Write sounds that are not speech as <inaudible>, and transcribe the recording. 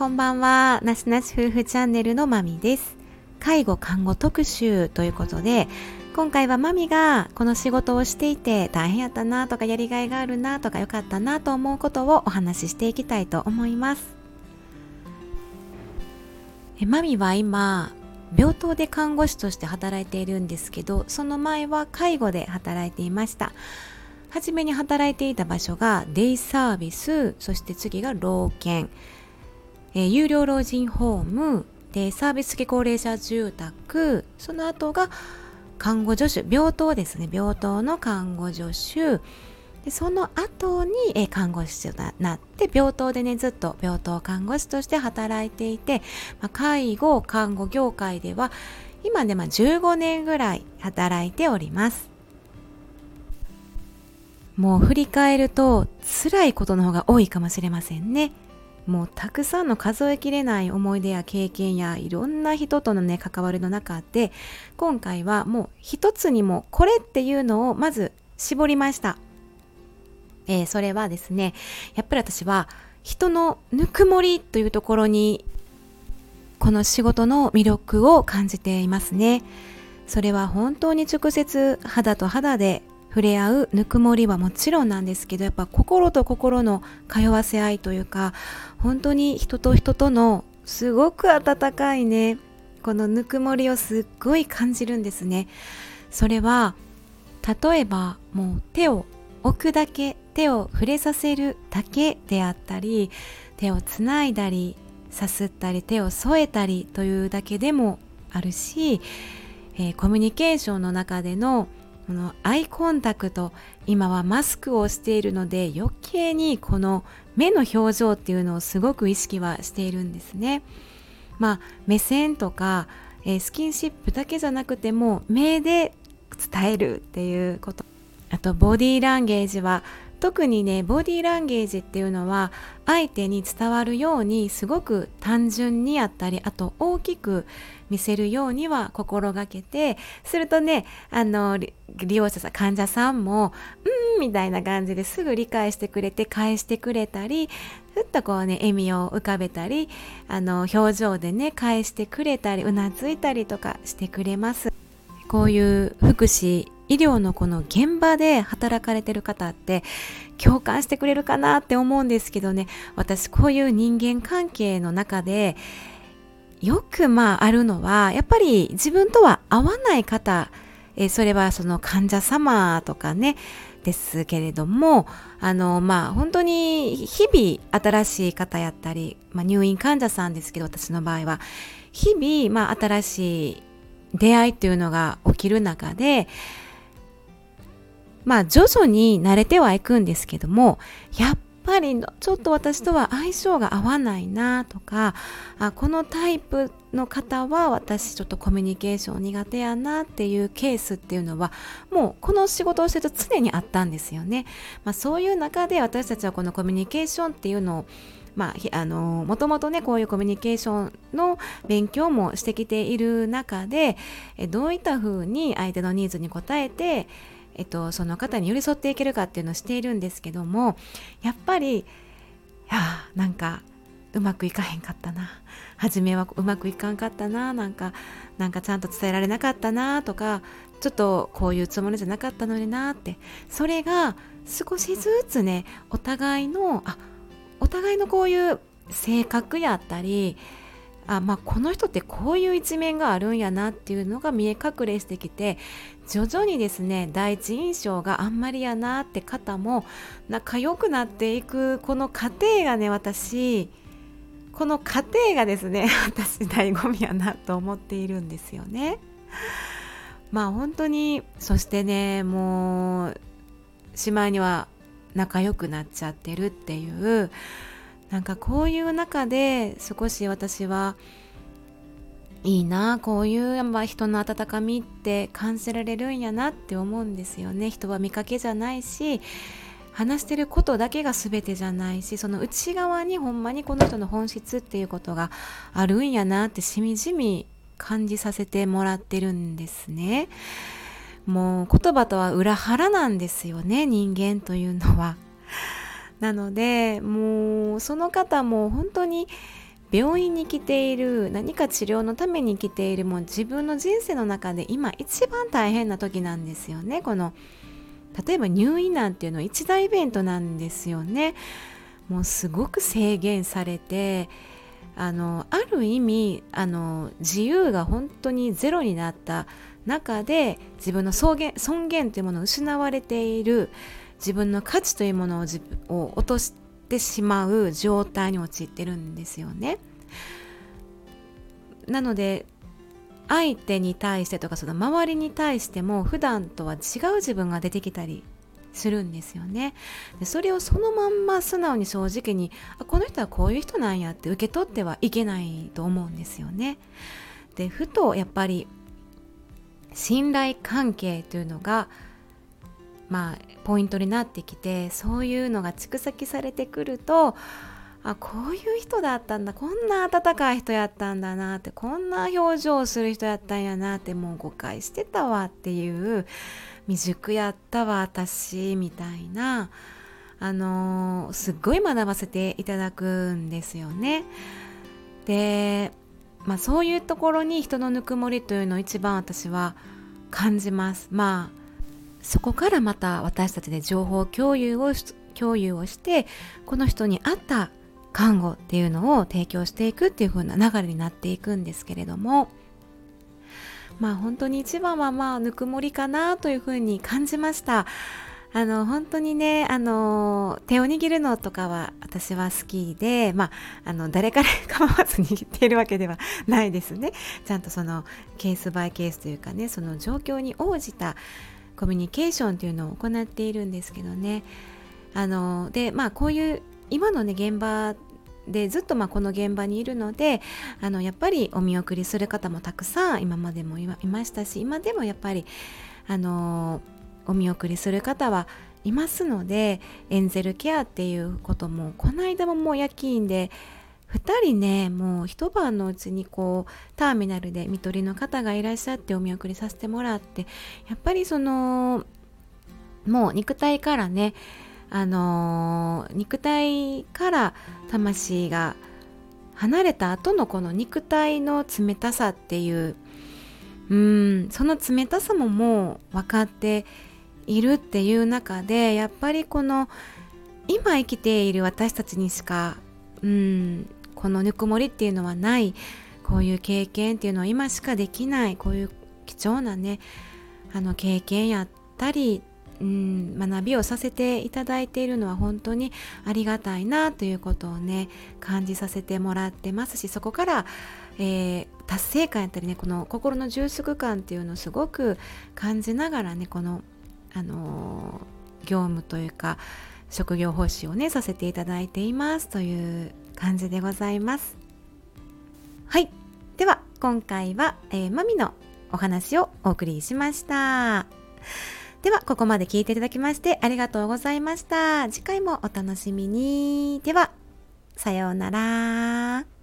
こんばんは。なしなし夫婦チャンネルのまみです。介護看護特集ということで、今回はマミがこの仕事をしていて大変やったなとかやりがいがあるなとか良かったなと思うことをお話ししていきたいと思います。えマミは今、病棟で看護師として働いているんですけど、その前は介護で働いていました。初めに働いていた場所がデイサービス、そして次が老犬、えー、有料老人ホームでサービス付き高齢者住宅その後が看護助手病棟ですね。病棟の看護助手。でその後に、えー、看護師となって病棟でねずっと病棟看護師として働いていて、まあ、介護看護業界では今ね、まあ、15年ぐらい働いております。もう振り返ると辛いことの方が多いかもしれませんね。もうたくさんの数えきれない思い出や経験やいろんな人とのね関わりの中で今回はもう一つにもこれっていうのをまず絞りました、えー、それはですねやっぱり私は人のぬくもりというところにこの仕事の魅力を感じていますね。それは本当に直接肌と肌で触れ合うぬくもりはもちろんなんですけどやっぱ心と心の通わせ合いというか本当に人と人とのすごく温かいねこのぬくもりをすっごい感じるんですね。それは例えばもう手を置くだけ手を触れさせるだけであったり手をつないだりさすったり手を添えたりというだけでもあるし、えー、コミュニケーションの中でのこのアイコンタクト今はマスクをしているので余計にこの目の表情っていうのをすごく意識はしているんですね。まあ目線とか、えー、スキンシップだけじゃなくても目で伝えるっていうことあとボディーランゲージは特にねボディーランゲージっていうのは相手に伝わるようにすごく単純にあったりあと大きく見せるようには心がけてするとねあの利用者さん患者さんもうんみたいな感じですぐ理解してくれて返してくれたりふっとこうね笑みを浮かべたりあの表情でね返してくれたりうなずいたりとかしてくれます。こういう福祉医療のこの現場で働かれてる方って共感してくれるかなって思うんですけどね。私こういう人間関係の中でよくまああるのはやっぱり自分とは合わない方えそれはその患者様とかねですけれどもあのまあ本当に日々新しい方やったり、まあ、入院患者さんですけど私の場合は日々まあ新しい出会いっていうのが起きる中でまあ徐々に慣れてはいくんですけどもやっぱりちょっと私とは相性が合わないなとかあこのタイプの方は私ちょっとコミュニケーション苦手やなっていうケースっていうのはもうこの仕事をしてると常にあったんですよね、まあ、そういう中で私たちはこのコミュニケーションっていうのをまあ、あのもともとねこういうコミュニケーションの勉強もしてきている中でどういったふうに相手のニーズに応えてえっと、その方に寄り添っていけるかっていうのをしているんですけどもやっぱりいやなんかうまくいかへんかったな。初めはうまくいかんかったな。なんかなんかちゃんと伝えられなかったなとかちょっとこういうつもりじゃなかったのになって。それが少しずつねお互いのあお互いのこういう性格やったりあまあこの人ってこういう一面があるんやなっていうのが見え隠れしてきて徐々にですね第一印象があんまりやなって方も仲良くなっていくこの過程がね私この過程がですね <laughs> 私醍醐味やなと思っているんですよね。まあ本当にそしてねもうしまいには仲良くなっちゃってるっていうなんかこういう中で少し私はいいなこういうやっぱ人の温かみって感じられるんやなって思うんですよね。人は見かけじゃないし話してることだけが全てじゃないしその内側にほんまにこの人の本質っていうことがあるんやなってしみじみ感じさせてもらってるんですね。もう言葉とは裏腹なんですよね人間というのは。なのでもうその方も本当に病院に来ている何か治療のために来ているもう自分の人生の中で今一番大変な時なんですよね。この例えば入院なんていうのは一大イベントなんですよね。もうすごく制限されてあのある意味あの自由が本当にゼロになった中で自分の尊厳尊厳というものを失われている自分の価値というものを自を落としてしまう状態に陥ってるんですよね。なので相手に対してとかその周りに対しても普段とは違う自分が出てきたりするんですよねでそれをそのまんま素直に正直にあこの人はこういう人なんやって受け取ってはいけないと思うんですよねでふとやっぱり信頼関係というのがまあポイントになってきてそういうのが蓄積されてくるとあこういう人だったんだこんな温かい人やったんだなってこんな表情をする人やったんやなってもう誤解してたわっていう未熟やったわ私みたいなあのー、すっごい学ばせていただくんですよね。で、まあ、そういうところに人のぬくもりというのを一番私は感じます。まあそこからまた私たちで情報共有を共有をしてこの人に合った看護っていうのを提供していくっていう風な流れになっていくんですけれどもまあ本当に一番はまあぬくもりかなという風に感じましたあの本当にねあの手を握るのとかは私は好きでまああの誰から構わず握っているわけではないですね。ちゃんとそのケースバイケースというかねその状況に応じたコミュニケーションというのを行っているんですけどね。あのでまあこういう今のね現場でずっとまあこの現場にいるのであのやっぱりお見送りする方もたくさん今までもいましたし今でもやっぱりあのお見送りする方はいますのでエンゼルケアっていうこともこの間ももう夜勤で2人ねもう一晩のうちにこうターミナルで看取りの方がいらっしゃってお見送りさせてもらってやっぱりそのもう肉体からねあのー、肉体から魂が離れた後のこの肉体の冷たさっていううんその冷たさももう分かっているっていう中でやっぱりこの今生きている私たちにしかうんこのぬくもりっていうのはないこういう経験っていうのは今しかできないこういう貴重なねあの経験やったりうん学びをさせていただいているのは本当にありがたいなということをね感じさせてもらってますしそこから、えー、達成感やったりねこの心の充足感っていうのをすごく感じながらねこの、あの、業務というか職業報酬をねさせていただいていますという感じでございますはいでは今回は、えー、マミのお話をお送りしました。では、ここまで聞いていただきましてありがとうございました。次回もお楽しみに。では、さようなら。